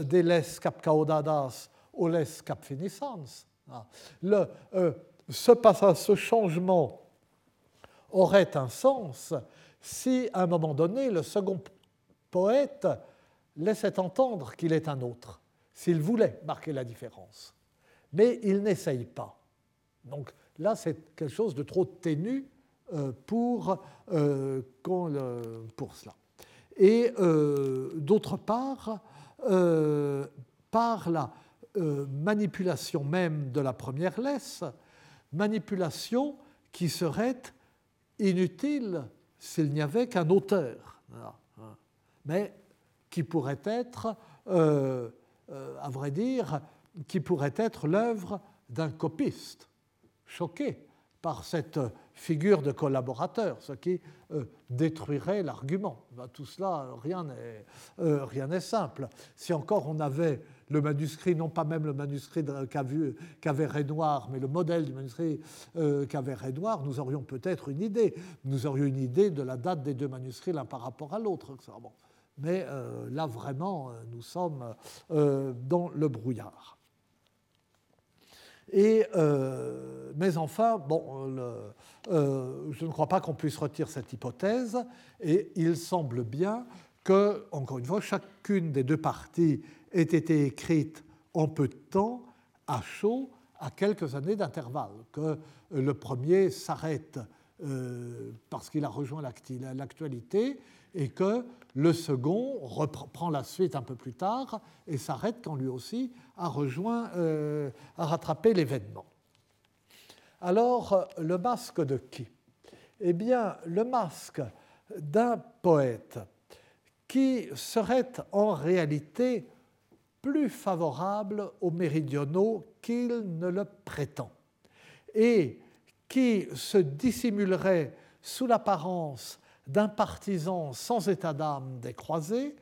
des les cap caudadas aux les cap finissans. Ah. Ce passage, ce changement aurait un sens si, à un moment donné, le second poète laissait entendre qu'il est un autre, s'il voulait marquer la différence. Mais il n'essaye pas. Donc là, c'est quelque chose de trop ténu euh, pour, euh, pour cela. Et euh, d'autre part, par la manipulation même de la première laisse, manipulation qui serait inutile s'il n'y avait qu'un auteur, mais qui pourrait être, euh, euh, à vrai dire, qui pourrait être l'œuvre d'un copiste, choqué par cette figure de collaborateur, ce qui euh, détruirait l'argument. Ben, tout cela, rien n'est simple. Si encore on avait le manuscrit, non pas même le manuscrit qu'avait Renoir, mais le modèle du manuscrit euh, qu'avait Renoir, nous aurions peut-être une idée. Nous aurions une idée de la date des deux manuscrits l'un par rapport à l'autre. Mais euh, là, vraiment, euh, nous sommes dans le brouillard. Mais enfin, je ne crois pas qu'on puisse retirer cette hypothèse, et il semble bien que, encore une fois, chacune des deux parties ait été écrite en peu de temps, à chaud, à quelques années d'intervalle, que le premier s'arrête euh, parce qu'il a rejoint l'actualité et que le second reprend la suite un peu plus tard et s'arrête quand lui aussi a rejoint, euh, a rattrapé l'événement. Alors, le masque de qui? Eh bien, le masque d'un poète qui serait en réalité plus favorable aux méridionaux qu'il ne le prétend, et qui se dissimulerait sous l'apparence d'un partisan sans état d'âme des croisés,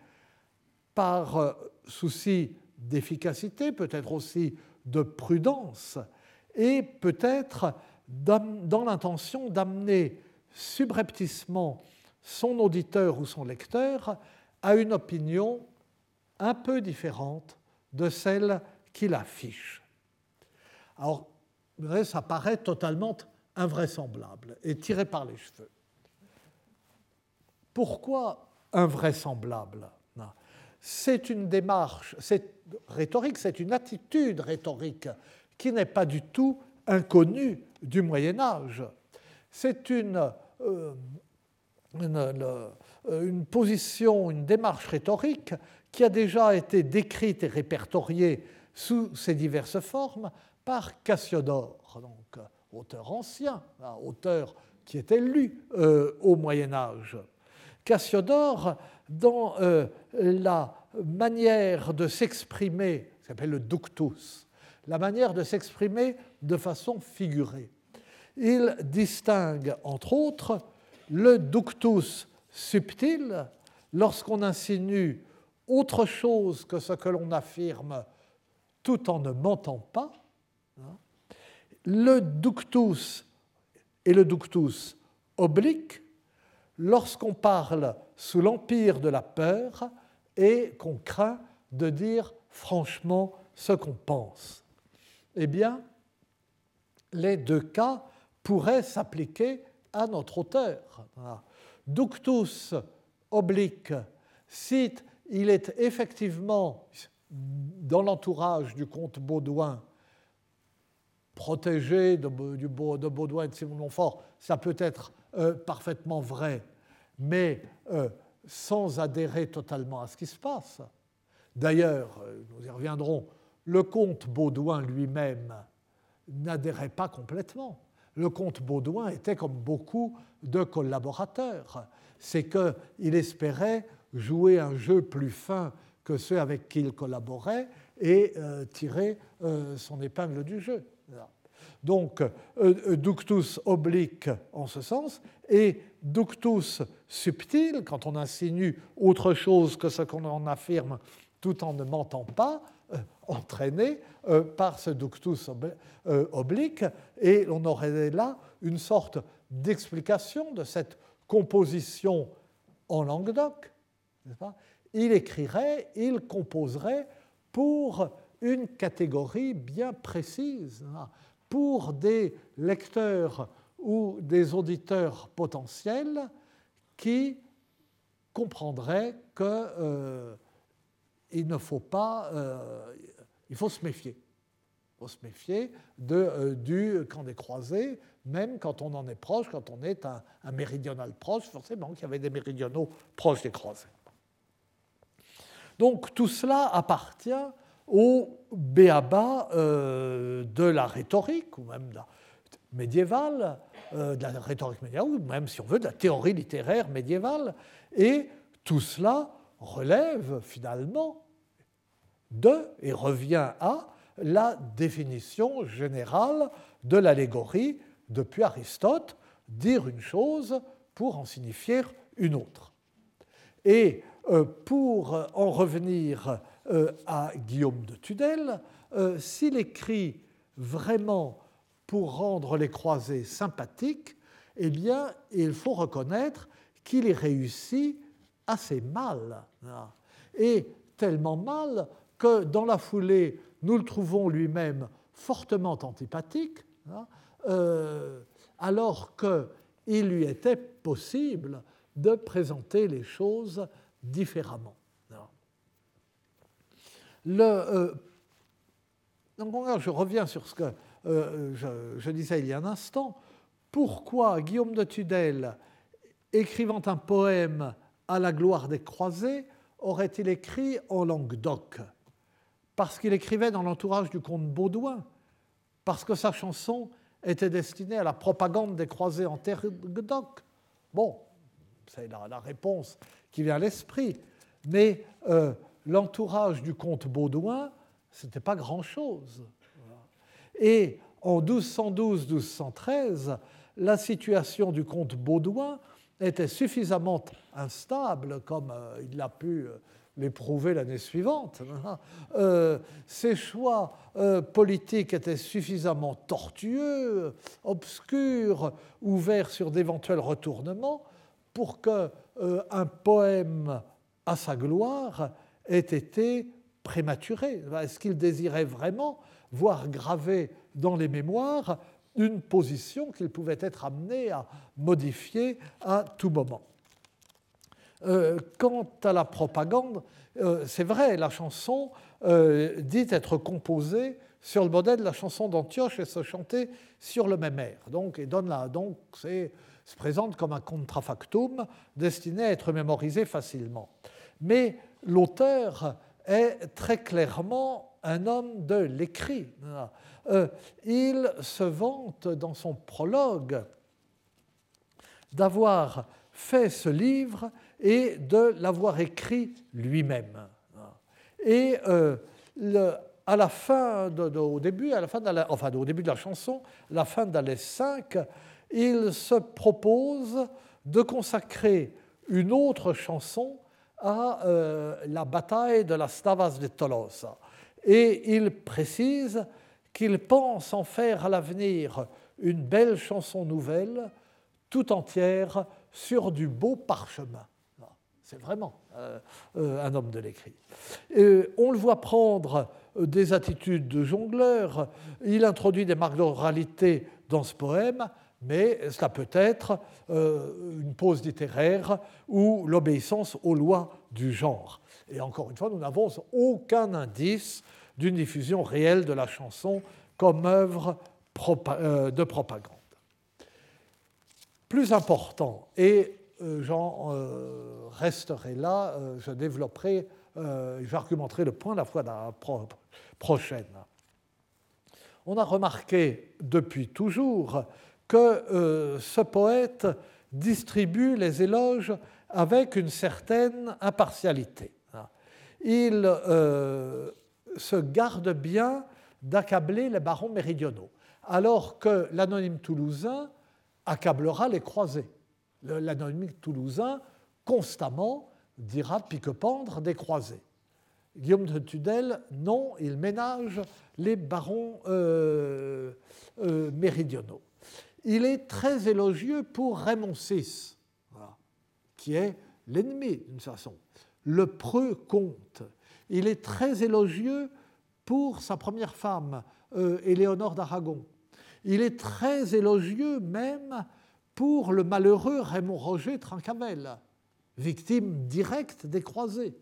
par euh, souci d'efficacité, peut-être aussi de prudence, et peut-être dans l'intention d'amener subrepticement son auditeur ou son lecteur à une opinion un peu différente de celle qu'il affiche. Alors, ça paraît totalement invraisemblable et tiré par les cheveux. Pourquoi invraisemblable? C'est une démarche, c'est rhétorique, c'est une attitude rhétorique qui n'est pas du tout inconnue du Moyen Âge. C'est une, euh, une position, une démarche rhétorique qui a déjà été décrite et répertoriée sous ses diverses formes par Cassiodore, donc auteur ancien, auteur qui était lu euh, au Moyen Âge. Cassiodore, dans euh, la manière de s'exprimer, s'appelle le ductus, la manière de s'exprimer de façon figurée. Il distingue, entre autres, le ductus subtil, lorsqu'on insinue autre chose que ce que l'on affirme tout en ne mentant pas, hein, le ductus et le ductus oblique lorsqu'on parle sous l'empire de la peur et qu'on craint de dire franchement ce qu'on pense. Eh bien, les deux cas pourraient s'appliquer à notre auteur. Ductus oblique cite il est effectivement dans l'entourage du comte Baudouin, protégé de, Baudouin et de Simon Montfort, ça peut être euh, parfaitement vrai, mais euh, sans adhérer totalement à ce qui se passe. D'ailleurs, euh, nous y reviendrons, le comte Baudouin lui-même n'adhérait pas complètement. Le comte Baudouin était comme beaucoup de collaborateurs. C'est qu'il espérait jouer un jeu plus fin que ceux avec qui il collaborait et euh, tirer euh, son épingle du jeu. Donc, euh, ductus oblique en ce sens, et ductus subtil, quand on insinue autre chose que ce qu'on en affirme tout en ne mentant pas, entraîné par ce ductus oblique, et on aurait là une sorte d'explication de cette composition en Languedoc, il écrirait, il composerait pour une catégorie bien précise, hein, pour des lecteurs ou des auditeurs potentiels qui comprendraient qu'il euh, ne faut pas, euh, il faut se méfier. Il faut se méfier de, euh, du camp des croisés, même quand on en est proche, quand on est un, méridional proche, forcément qu'il y avait des méridionaux proches des croisés. Donc tout cela appartient au béaba euh, de la rhétorique, ou même de la médiévale, euh, de la rhétorique médiévale, ou même, si on veut, de la théorie littéraire médiévale. Et tout cela relève finalement de, et revient à, la définition générale de l'allégorie depuis Aristote, dire une chose pour en signifier une autre. Et pour en revenir euh, à Guillaume de Tudel, euh, s'il écrit vraiment pour rendre les croisés sympathiques, eh bien, il faut reconnaître qu'il y réussit assez mal. Et tellement mal que dans la foulée, nous le trouvons lui-même fortement antipathique, hein, euh, alors qu'il lui était possible de présenter les choses différemment. Le, euh, je reviens sur ce que euh, je, je, disais il y a un instant. Pourquoi Guillaume de Tudel, écrivant un poème à la gloire des croisés, aurait-il écrit en langue d'oc? Parce qu'il écrivait dans l'entourage du comte Baudouin, parce que sa chanson était destinée à la propagande des croisés en terre d'oc. Bon, c'est la, réponse qui vient à l'esprit. Mais euh, l'entourage du comte Baudouin, ce n'était pas grand-chose. Et en 1212-1213, la situation du comte Baudouin était suffisamment instable, comme euh, il l'a pu euh, l'éprouver l'année suivante. Ses choix politiques étaient suffisamment tortueux, obscurs, ouverts sur d'éventuels retournements, pour qu'un poème à sa gloire ait été prématuré. Est-ce qu'il désirait vraiment voir gravé dans les mémoires une position qu'il pouvait être amené à modifier à tout moment? Euh, quant à la propagande, euh, c'est vrai, la chanson euh, dit être composée sur le modèle de la chanson d'Antioche et se chanter sur le même air. Donc, et donne là, donc c'est, se présente comme un contrafactum destiné à être mémorisé facilement. Mais l'auteur est très clairement un homme de l'écrit. Euh, il se vante dans son prologue d'avoir fait ce livre et de l'avoir écrit lui-même. Et euh, à la fin, au début, à la fin de enfin au début de la chanson, la fin d'Alès 5, il se propose de consacrer une autre chanson à euh, la bataille de la Stavas de Tolosa. Et il précise qu'il pense en faire à l'avenir une belle chanson nouvelle, tout entière sur du beau parchemin. C'est vraiment euh, euh, un homme de l'écrit. on le voit prendre des attitudes de jongleur, il introduit des marques d'oralité dans ce poème, mais cela peut être une pause littéraire ou l'obéissance aux lois du genre. Et encore une fois, nous n'avons aucun indice d'une diffusion réelle de la chanson comme œuvre euh, de propagande. Plus important, et euh, j'en euh, resterai là, je développerai, j'argumenterai le point la fois prochaine. On a remarqué depuis toujours que ce poète distribue les éloges avec une certaine impartialité. Il se garde bien d'accabler les barons méridionaux, alors que l'anonyme toulousain accablera les croisés. L'anonyme toulousain constamment dira pique-pendre des croisés. Guillaume de Tudel, non, il ménage les barons euh, euh, méridionaux. Il est très élogieux pour Raymond VI, qui est l'ennemi d'une façon le preux comte. Il est très élogieux pour sa première femme, euh, Éléonore d'Aragon. Il est très élogieux même pour le malheureux Raymond Roger Trincavel, victime directe des croisés.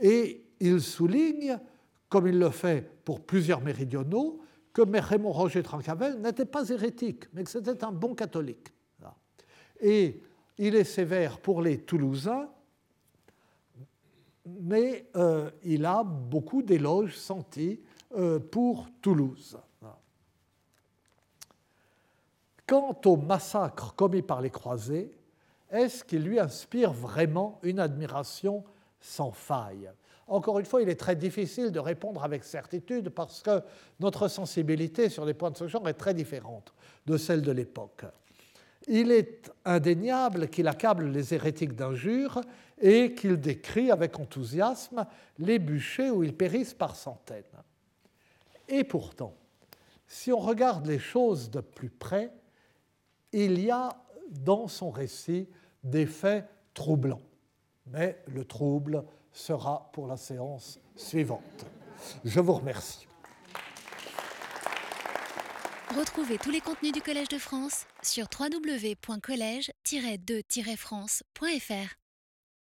Et il souligne, comme il le fait pour plusieurs méridionaux, que Raymond Roger Trincavel n'était pas hérétique, mais que c'était un bon catholique. Et il est sévère pour les Toulousains, mais euh, il a beaucoup d'éloges sentis euh, pour Toulouse. Quant au massacre commis par les croisés, est-ce qu'il lui inspire vraiment une admiration sans faille? Encore une fois, il est très difficile de répondre avec certitude parce que notre sensibilité sur les points de ce genre est très différente de celle de l'époque. Il est indéniable qu'il accable les hérétiques d'injures et qu'il décrit avec enthousiasme les bûchers où ils périssent par centaines. Et pourtant, si on regarde les choses de plus près, il y a dans son récit des faits troublants. Mais le trouble sera pour la séance suivante. Je vous remercie. Retrouvez tous les contenus du Collège de France sur www.colège-2-france.fr.